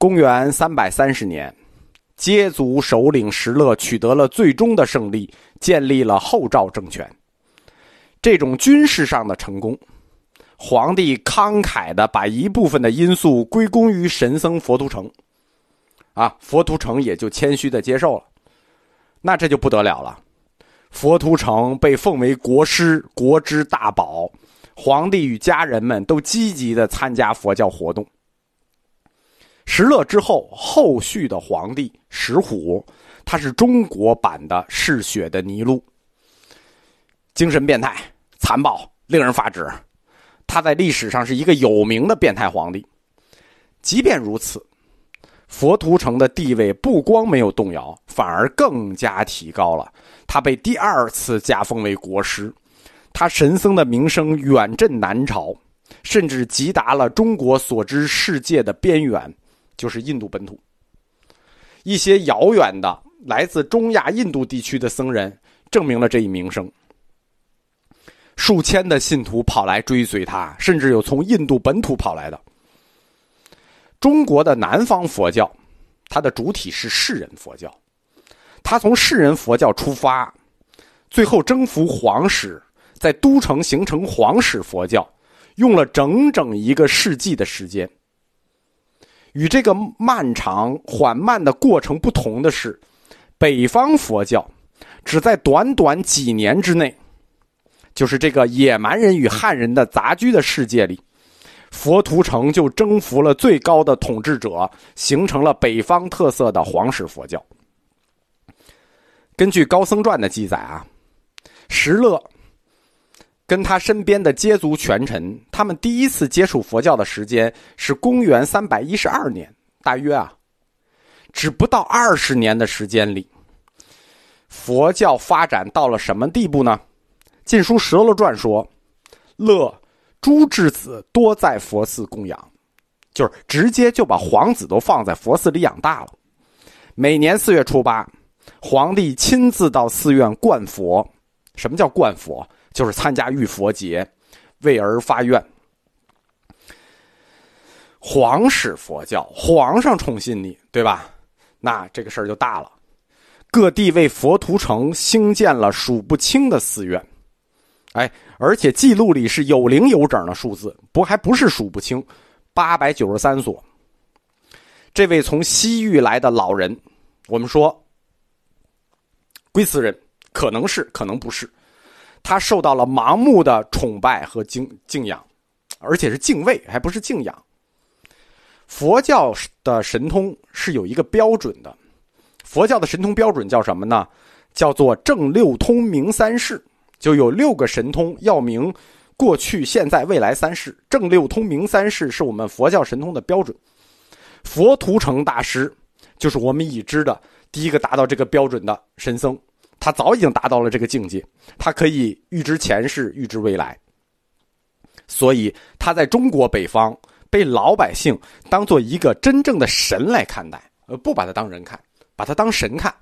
公元三百三十年，羯族首领石勒取得了最终的胜利，建立了后赵政权。这种军事上的成功，皇帝慷慨的把一部分的因素归功于神僧佛图澄，啊，佛图澄也就谦虚的接受了。那这就不得了了，佛图澄被奉为国师，国之大宝，皇帝与家人们都积极的参加佛教活动。石勒之后，后续的皇帝石虎，他是中国版的嗜血的尼禄。精神变态、残暴，令人发指。他在历史上是一个有名的变态皇帝。即便如此，佛图澄的地位不光没有动摇，反而更加提高了。他被第二次加封为国师，他神僧的名声远震南朝，甚至极达了中国所知世界的边缘，就是印度本土。一些遥远的来自中亚印度地区的僧人证明了这一名声。数千的信徒跑来追随他，甚至有从印度本土跑来的。中国的南方佛教，它的主体是世人佛教，他从世人佛教出发，最后征服皇室，在都城形成皇室佛教，用了整整一个世纪的时间。与这个漫长缓慢的过程不同的是，北方佛教只在短短几年之内。就是这个野蛮人与汉人的杂居的世界里，佛图澄就征服了最高的统治者，形成了北方特色的皇室佛教。根据《高僧传》的记载啊，石勒跟他身边的羯族权臣，他们第一次接触佛教的时间是公元三百一十二年，大约啊，只不到二十年的时间里，佛教发展到了什么地步呢？《晋书·石勒传》说：“乐诸智子多在佛寺供养，就是直接就把皇子都放在佛寺里养大了。每年四月初八，皇帝亲自到寺院灌佛。什么叫灌佛？就是参加浴佛节，为儿发愿。皇室佛教，皇上宠信你，对吧？那这个事儿就大了。各地为佛图城兴建了数不清的寺院。”哎，而且记录里是有零有整的数字，不还不是数不清，八百九十三所。这位从西域来的老人，我们说龟兹人，可能是，可能不是，他受到了盲目的崇拜和敬敬仰，而且是敬畏，还不是敬仰。佛教的神通是有一个标准的，佛教的神通标准叫什么呢？叫做正六通明三世。就有六个神通，要明过去、现在、未来三世，正六通明三世是我们佛教神通的标准。佛图澄大师就是我们已知的第一个达到这个标准的神僧，他早已经达到了这个境界，他可以预知前世、预知未来。所以他在中国北方被老百姓当做一个真正的神来看待，呃，不把他当人看，把他当神看。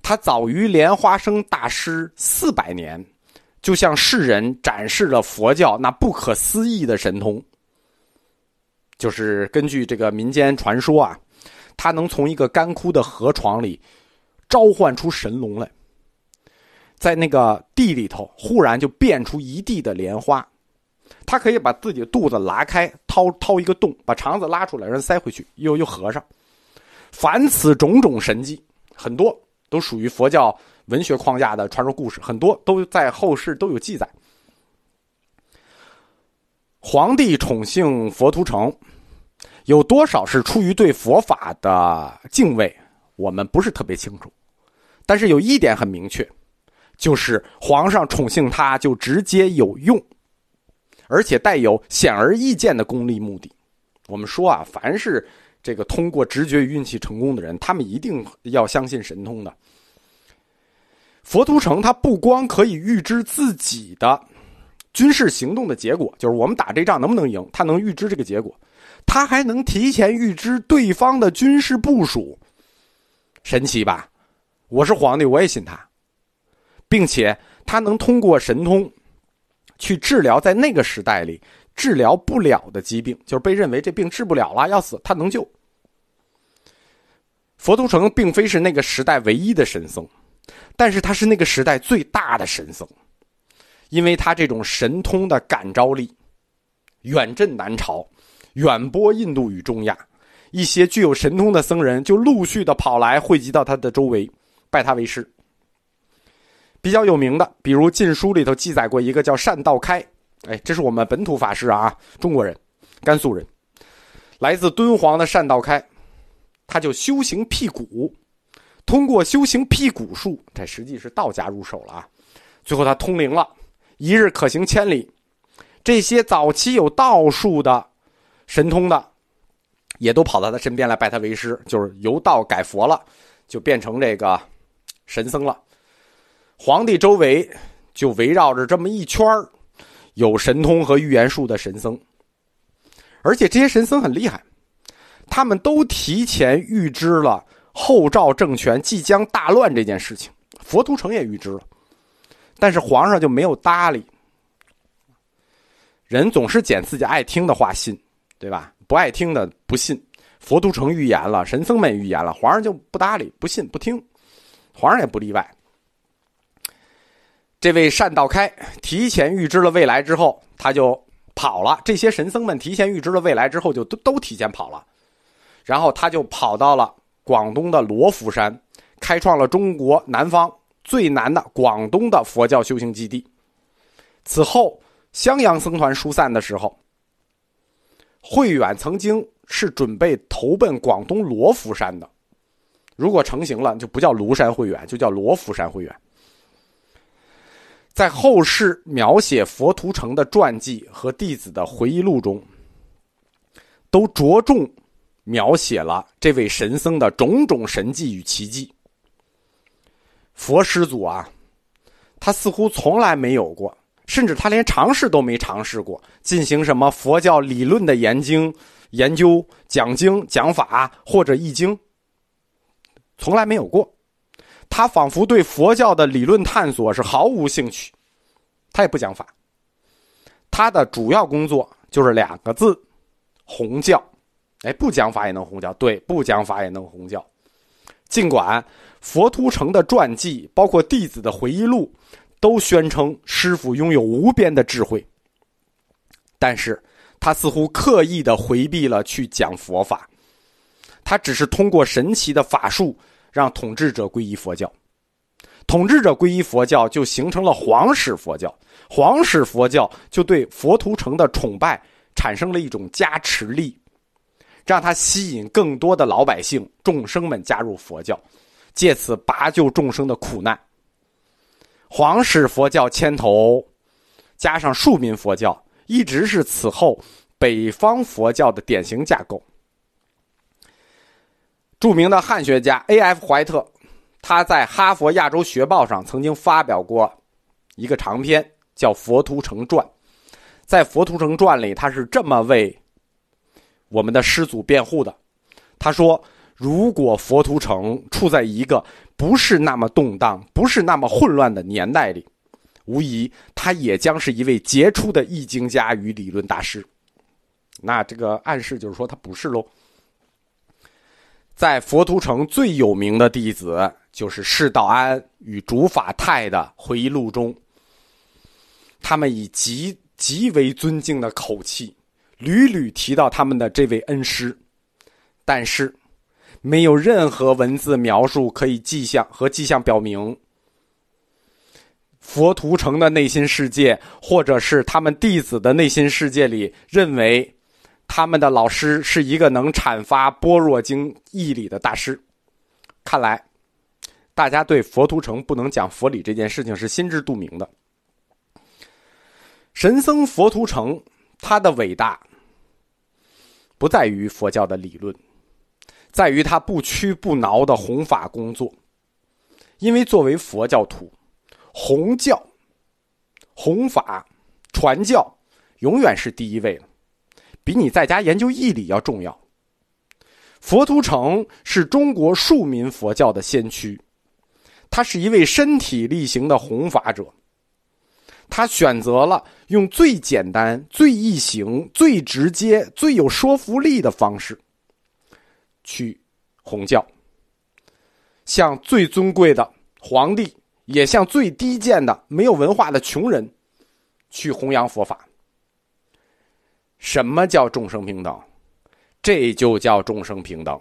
他早于莲花生大师四百年，就向世人展示了佛教那不可思议的神通。就是根据这个民间传说啊，他能从一个干枯的河床里召唤出神龙来，在那个地里头忽然就变出一地的莲花。他可以把自己的肚子拉开，掏掏一个洞，把肠子拉出来，然后塞回去，又又合上。凡此种种神迹，很多。都属于佛教文学框架的传说故事，很多都在后世都有记载。皇帝宠幸佛图澄，有多少是出于对佛法的敬畏，我们不是特别清楚。但是有一点很明确，就是皇上宠幸他就直接有用，而且带有显而易见的功利目的。我们说啊，凡是。这个通过直觉与运气成功的人，他们一定要相信神通的。佛图澄他不光可以预知自己的军事行动的结果，就是我们打这仗能不能赢，他能预知这个结果，他还能提前预知对方的军事部署，神奇吧？我是皇帝，我也信他，并且他能通过神通去治疗在那个时代里。治疗不了的疾病，就是被认为这病治不了了，要死，他能救。佛图澄并非是那个时代唯一的神僧，但是他是那个时代最大的神僧，因为他这种神通的感召力，远震南朝，远播印度与中亚，一些具有神通的僧人就陆续的跑来汇集到他的周围，拜他为师。比较有名的，比如《晋书》里头记载过一个叫善道开，哎，这是我们本土法师啊，中国人，甘肃人，来自敦煌的善道开。他就修行辟谷，通过修行辟谷术，这实际是道家入手了啊。最后他通灵了，一日可行千里。这些早期有道术的神通的，也都跑到他身边来拜他为师，就是由道改佛了，就变成这个神僧了。皇帝周围就围绕着这么一圈有神通和预言术的神僧，而且这些神僧很厉害。他们都提前预知了后赵政权即将大乱这件事情，佛图澄也预知了，但是皇上就没有搭理。人总是捡自己爱听的话信，对吧？不爱听的不信。佛图澄预言了，神僧们预言了，皇上就不搭理，不信不听，皇上也不例外。这位善道开提前预知了未来之后，他就跑了。这些神僧们提前预知了未来之后，就都都提前跑了。然后他就跑到了广东的罗浮山，开创了中国南方最南的广东的佛教修行基地。此后，襄阳僧团疏散的时候，慧远曾经是准备投奔广东罗浮山的。如果成型了，就不叫庐山慧远，就叫罗浮山慧远。在后世描写佛图澄的传记和弟子的回忆录中，都着重。描写了这位神僧的种种神迹与奇迹。佛师祖啊，他似乎从来没有过，甚至他连尝试都没尝试过进行什么佛教理论的研经、研究、讲经、讲法或者译经，从来没有过。他仿佛对佛教的理论探索是毫无兴趣，他也不讲法。他的主要工作就是两个字：弘教。哎，不讲法也能弘教，对，不讲法也能弘教。尽管佛图澄的传记，包括弟子的回忆录，都宣称师傅拥有无边的智慧，但是他似乎刻意的回避了去讲佛法。他只是通过神奇的法术，让统治者皈依佛教。统治者皈依佛教，就形成了皇室佛教。皇室佛教就对佛图澄的崇拜产生了一种加持力。让他吸引更多的老百姓、众生们加入佛教，借此拔救众生的苦难。皇室佛教牵头，加上庶民佛教，一直是此后北方佛教的典型架构。著名的汉学家 A.F. 怀特，他在《哈佛亚洲学报》上曾经发表过一个长篇，叫《佛图澄传》。在《佛图澄传》里，他是这么为。我们的师祖辩护的，他说：“如果佛图澄处在一个不是那么动荡、不是那么混乱的年代里，无疑他也将是一位杰出的易经家与理论大师。”那这个暗示就是说他不是喽。在佛图澄最有名的弟子就是释道安与竺法泰的回忆录中，他们以极极为尊敬的口气。屡屡提到他们的这位恩师，但是没有任何文字描述可以迹象和迹象表明，佛图澄的内心世界，或者是他们弟子的内心世界里，认为他们的老师是一个能阐发般若经义理的大师。看来，大家对佛图澄不能讲佛理这件事情是心知肚明的。神僧佛图澄，他的伟大。不在于佛教的理论，在于他不屈不挠的弘法工作。因为作为佛教徒，弘教、弘法、传教，永远是第一位的，比你在家研究义理要重要。佛图澄是中国庶民佛教的先驱，他是一位身体力行的弘法者。他选择了用最简单、最易行、最直接、最有说服力的方式去弘教。向最尊贵的皇帝，也向最低贱的没有文化的穷人，去弘扬佛法。什么叫众生平等？这就叫众生平等。